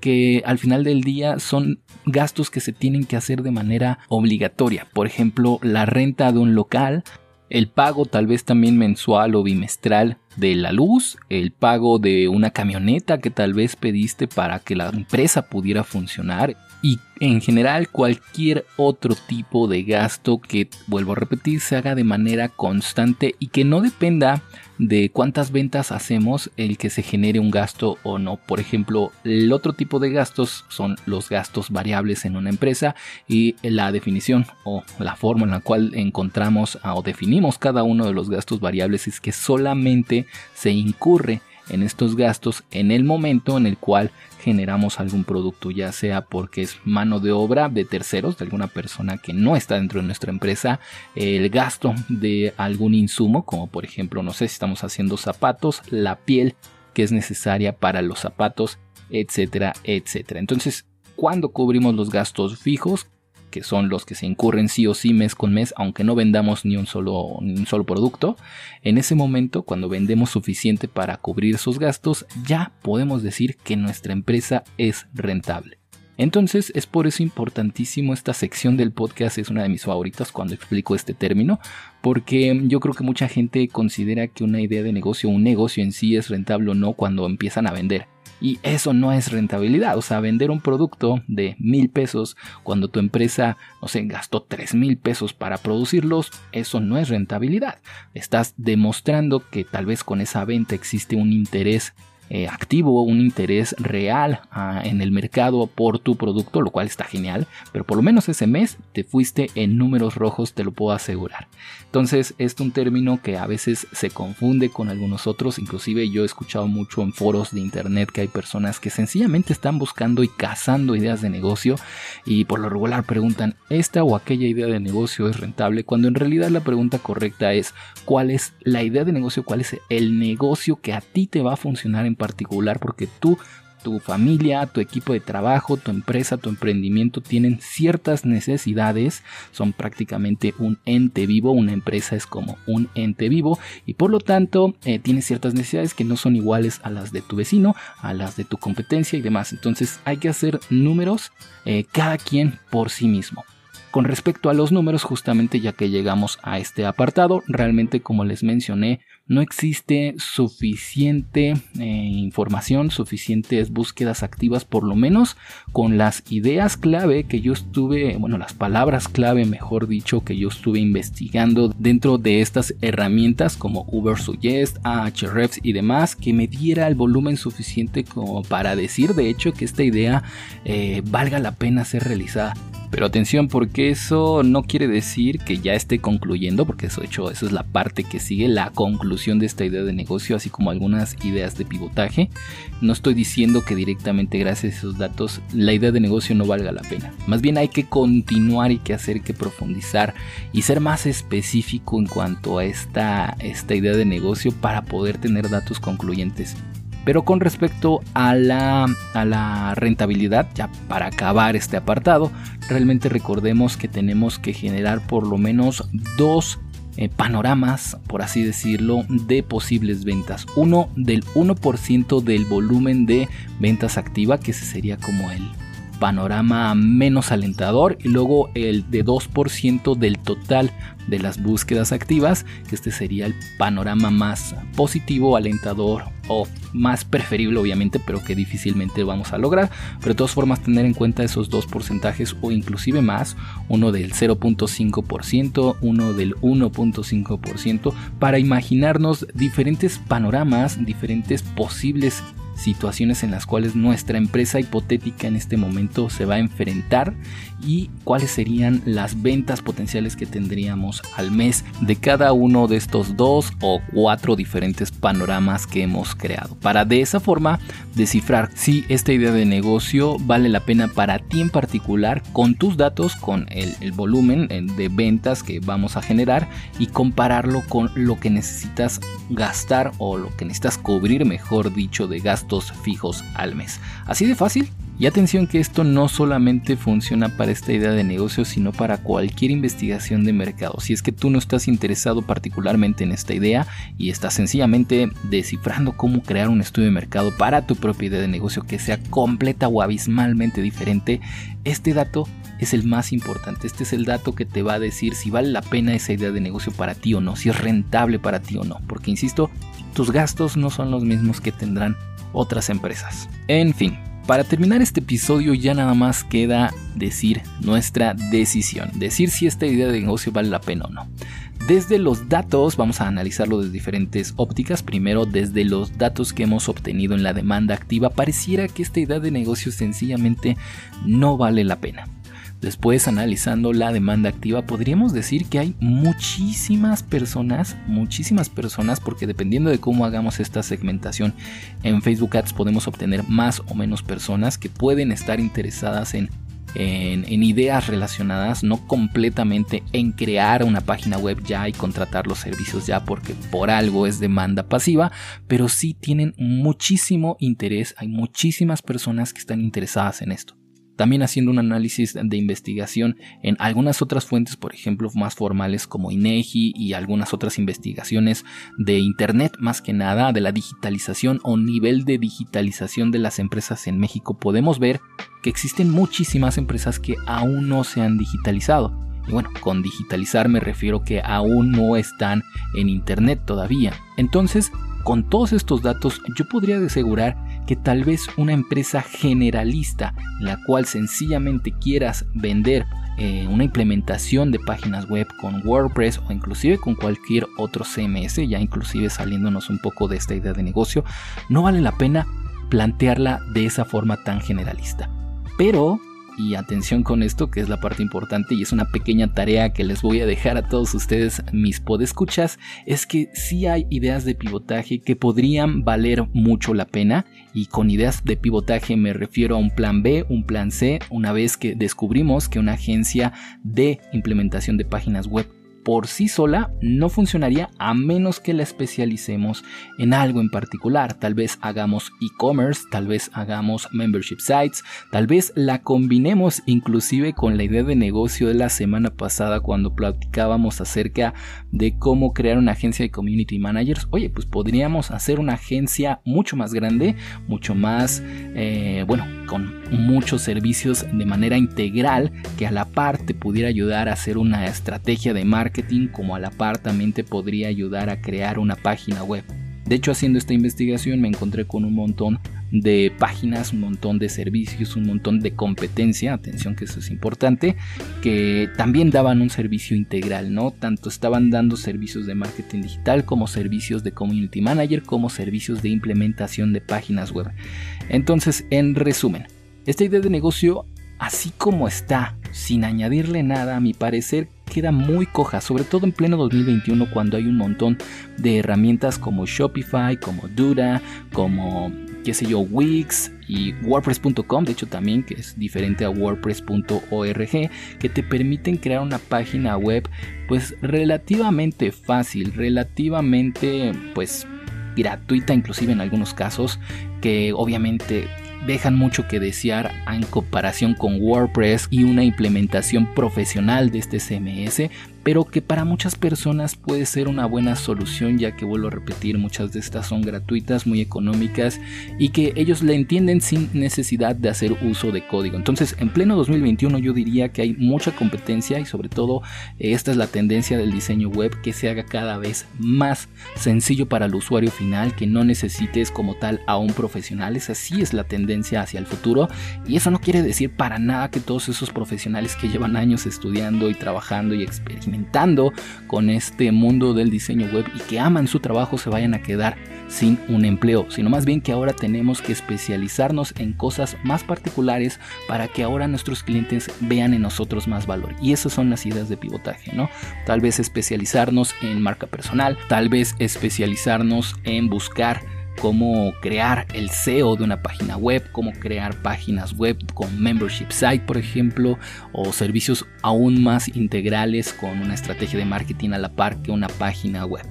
que al final del día son gastos que se tienen que hacer de manera obligatoria. Por ejemplo, la renta de un local, el pago tal vez también mensual o bimestral de la luz, el pago de una camioneta que tal vez pediste para que la empresa pudiera funcionar y en general cualquier otro tipo de gasto que, vuelvo a repetir, se haga de manera constante y que no dependa de cuántas ventas hacemos el que se genere un gasto o no. Por ejemplo, el otro tipo de gastos son los gastos variables en una empresa y la definición o la forma en la cual encontramos o definimos cada uno de los gastos variables es que solamente se incurre en estos gastos en el momento en el cual generamos algún producto, ya sea porque es mano de obra de terceros, de alguna persona que no está dentro de nuestra empresa, el gasto de algún insumo, como por ejemplo, no sé si estamos haciendo zapatos, la piel que es necesaria para los zapatos, etcétera, etcétera. Entonces, cuando cubrimos los gastos fijos, que son los que se incurren sí o sí mes con mes, aunque no vendamos ni un solo, ni un solo producto, en ese momento, cuando vendemos suficiente para cubrir esos gastos, ya podemos decir que nuestra empresa es rentable. Entonces es por eso importantísimo esta sección del podcast, es una de mis favoritas cuando explico este término, porque yo creo que mucha gente considera que una idea de negocio, un negocio en sí es rentable o no cuando empiezan a vender. Y eso no es rentabilidad. O sea, vender un producto de mil pesos cuando tu empresa, no sé, gastó tres mil pesos para producirlos, eso no es rentabilidad. Estás demostrando que tal vez con esa venta existe un interés eh, activo, un interés real ah, en el mercado por tu producto, lo cual está genial, pero por lo menos ese mes te fuiste en números rojos, te lo puedo asegurar. Entonces, es un término que a veces se confunde con algunos otros, inclusive yo he escuchado mucho en foros de internet que hay personas que sencillamente están buscando y cazando ideas de negocio y por lo regular preguntan, ¿esta o aquella idea de negocio es rentable? Cuando en realidad la pregunta correcta es, ¿cuál es la idea de negocio? ¿Cuál es el negocio que a ti te va a funcionar en particular porque tú tu familia, tu equipo de trabajo, tu empresa, tu emprendimiento tienen ciertas necesidades, son prácticamente un ente vivo, una empresa es como un ente vivo y por lo tanto eh, tiene ciertas necesidades que no son iguales a las de tu vecino, a las de tu competencia y demás. Entonces hay que hacer números eh, cada quien por sí mismo. Con respecto a los números, justamente ya que llegamos a este apartado, realmente como les mencioné, no existe suficiente eh, información, suficientes búsquedas activas, por lo menos con las ideas clave que yo estuve, bueno, las palabras clave, mejor dicho, que yo estuve investigando dentro de estas herramientas como Ubersuggest, Ahrefs y demás, que me diera el volumen suficiente como para decir, de hecho, que esta idea eh, valga la pena ser realizada. Pero atención, porque eso no quiere decir que ya esté concluyendo, porque eso, hecho, eso es la parte que sigue, la conclusión de esta idea de negocio, así como algunas ideas de pivotaje. No estoy diciendo que directamente gracias a esos datos la idea de negocio no valga la pena. Más bien hay que continuar y que hacer que profundizar y ser más específico en cuanto a esta, esta idea de negocio para poder tener datos concluyentes. Pero con respecto a la, a la rentabilidad, ya para acabar este apartado, realmente recordemos que tenemos que generar por lo menos dos eh, panoramas, por así decirlo, de posibles ventas. Uno del 1% del volumen de ventas activa, que ese sería como el panorama menos alentador y luego el de 2% del total de las búsquedas activas, este sería el panorama más positivo, alentador o más preferible obviamente, pero que difícilmente vamos a lograr. Pero de todas formas tener en cuenta esos dos porcentajes o inclusive más, uno del 0.5%, uno del 1.5%, para imaginarnos diferentes panoramas, diferentes posibles situaciones en las cuales nuestra empresa hipotética en este momento se va a enfrentar y cuáles serían las ventas potenciales que tendríamos al mes de cada uno de estos dos o cuatro diferentes panoramas que hemos creado para de esa forma descifrar si esta idea de negocio vale la pena para ti en particular con tus datos con el, volumen eh, de ventas que vamos a generar y compararlo con lo que necesitas gastar o lo que necesitas cubrir mejor dicho de gastos fijos al mes. Así de fácil. Y atención que esto no solamente funciona para esta idea de negocio, sino para cualquier investigación de mercado. Si es que tú no estás interesado particularmente en esta idea y estás sencillamente descifrando cómo crear un estudio de mercado para tu propia idea de negocio que sea completa o abismalmente diferente, este dato es el más importante. Este es el dato que te va a decir si vale la pena esa idea de negocio para ti o no, si es rentable para ti o no. Porque insisto, tus gastos no son los mismos que tendrán otras empresas. En fin, para terminar este episodio ya nada más queda decir nuestra decisión, decir si esta idea de negocio vale la pena o no. Desde los datos, vamos a analizarlo desde diferentes ópticas. Primero, desde los datos que hemos obtenido en la demanda activa, pareciera que esta idea de negocio sencillamente no vale la pena. Después, analizando la demanda activa, podríamos decir que hay muchísimas personas, muchísimas personas, porque dependiendo de cómo hagamos esta segmentación en Facebook Ads podemos obtener más o menos personas que pueden estar interesadas en en, ideas relacionadas, no completamente en crear una página web ya y contratar los servicios ya porque por algo es demanda pasiva, pero sí tienen muchísimo interés, hay muchísimas personas que están interesadas en esto. También haciendo un análisis de investigación en algunas otras fuentes, por ejemplo, más formales como INEGI y algunas otras investigaciones de Internet, más que nada de la digitalización o nivel de digitalización de las empresas en México, podemos ver que existen muchísimas empresas que aún no se han digitalizado. Y bueno, con digitalizar me refiero que aún no están en Internet todavía. Entonces, con todos estos datos, yo podría asegurar que tal vez una empresa generalista en la cual sencillamente quieras vender eh, una implementación de páginas web con WordPress o inclusive con cualquier otro CMS, ya inclusive saliéndonos un poco de esta idea de negocio, no vale la pena plantearla de esa forma tan generalista. Pero y atención con esto, que es la parte importante y es una pequeña tarea que les voy a dejar a todos ustedes, mis podescuchas, es que sí hay ideas de pivotaje que podrían valer mucho la pena. Y con ideas de pivotaje me refiero a un plan B, un plan C, una vez que descubrimos que una agencia de implementación de páginas web por sí sola no funcionaría a menos que la especialicemos en algo en particular. Tal vez hagamos e-commerce, tal vez hagamos membership sites, tal vez la combinemos inclusive con la idea de negocio de la semana pasada cuando platicábamos acerca de cómo crear una agencia de community managers. Oye, pues podríamos hacer una agencia mucho más grande, mucho más, eh, bueno, con muchos servicios de manera integral que a la par te pudiera ayudar a hacer una estrategia de marketing como a la par también te podría ayudar a crear una página web. De hecho, haciendo esta investigación me encontré con un montón de páginas, un montón de servicios, un montón de competencia, atención que eso es importante, que también daban un servicio integral, ¿no? Tanto estaban dando servicios de marketing digital como servicios de community manager, como servicios de implementación de páginas web. Entonces, en resumen, esta idea de negocio, así como está, sin añadirle nada, a mi parecer, queda muy coja, sobre todo en pleno 2021 cuando hay un montón de herramientas como Shopify, como Dura, como qué sé yo, Wix y WordPress.com, de hecho también que es diferente a WordPress.org, que te permiten crear una página web pues relativamente fácil, relativamente pues gratuita inclusive en algunos casos, que obviamente dejan mucho que desear en comparación con WordPress y una implementación profesional de este CMS, pero que para muchas personas puede ser una buena solución ya que vuelvo a repetir muchas de estas son gratuitas, muy económicas y que ellos le entienden sin necesidad de hacer uso de código. Entonces en pleno 2021 yo diría que hay mucha competencia y sobre todo eh, esta es la tendencia del diseño web que se haga cada vez más sencillo para el usuario final, que no necesites como tal a un profesional, esa sí es la tendencia hacia el futuro y eso no quiere decir para nada que todos esos profesionales que llevan años estudiando y trabajando y experimentando con este mundo del diseño web y que aman su trabajo se vayan a quedar sin un empleo, sino más bien que ahora tenemos que especializarnos en cosas más particulares para que ahora nuestros clientes vean en nosotros más valor. Y esas son las ideas de pivotaje, ¿no? Tal vez especializarnos en marca personal, tal vez especializarnos en buscar cómo crear el SEO de una página web, cómo crear páginas web con membership site, por ejemplo, o servicios aún más integrales con una estrategia de marketing a la par que una página web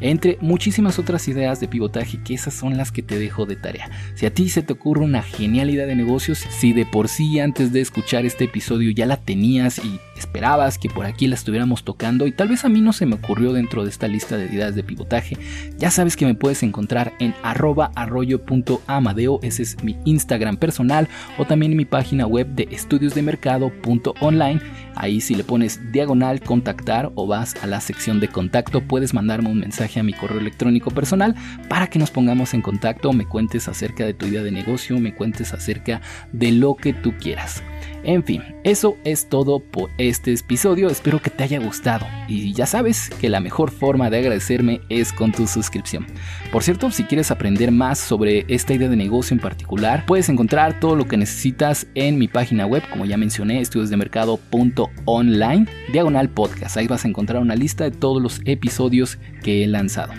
entre muchísimas otras ideas de pivotaje que esas son las que te dejo de tarea. Si a ti se te ocurre una genial idea de negocios, si de por sí antes de escuchar este episodio ya la tenías y esperabas que por aquí la estuviéramos tocando y tal vez a mí no se me ocurrió dentro de esta lista de ideas de pivotaje, ya sabes que me puedes encontrar en arroba arroyo.amadeo, ese es mi Instagram personal o también en mi página web de estudiosdemercado.online. Ahí si le pones diagonal contactar o vas a la sección de contacto puedes mandarme un mensaje a mi correo electrónico personal para que nos pongamos en contacto, me cuentes acerca de tu idea de negocio, me cuentes acerca de lo que tú quieras. En fin, eso es todo por este episodio, espero que te haya gustado y ya sabes que la mejor forma de agradecerme es con tu suscripción. Por cierto, si quieres aprender más sobre esta idea de negocio en particular, puedes encontrar todo lo que necesitas en mi página web, como ya mencioné, estudiosdemercado.online, diagonal podcast, ahí vas a encontrar una lista de todos los episodios que he lanzado.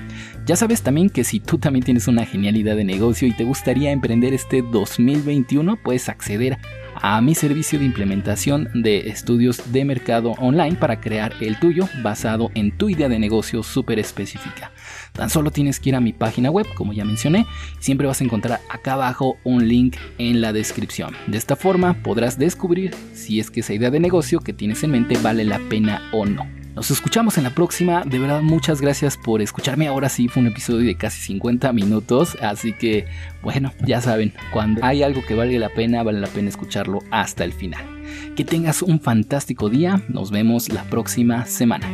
Ya sabes también que si tú también tienes una genial idea de negocio y te gustaría emprender este 2021, puedes acceder a mi servicio de implementación de estudios de mercado online para crear el tuyo basado en tu idea de negocio súper específica. Tan solo tienes que ir a mi página web, como ya mencioné, siempre vas a encontrar acá abajo un link en la descripción. De esta forma podrás descubrir si es que esa idea de negocio que tienes en mente vale la pena o no. Nos escuchamos en la próxima. De verdad, muchas gracias por escucharme. Ahora sí fue un episodio de casi 50 minutos. Así que, bueno, ya saben, cuando hay algo que vale la pena, vale la pena escucharlo hasta el final. Que tengas un fantástico día. Nos vemos la próxima semana.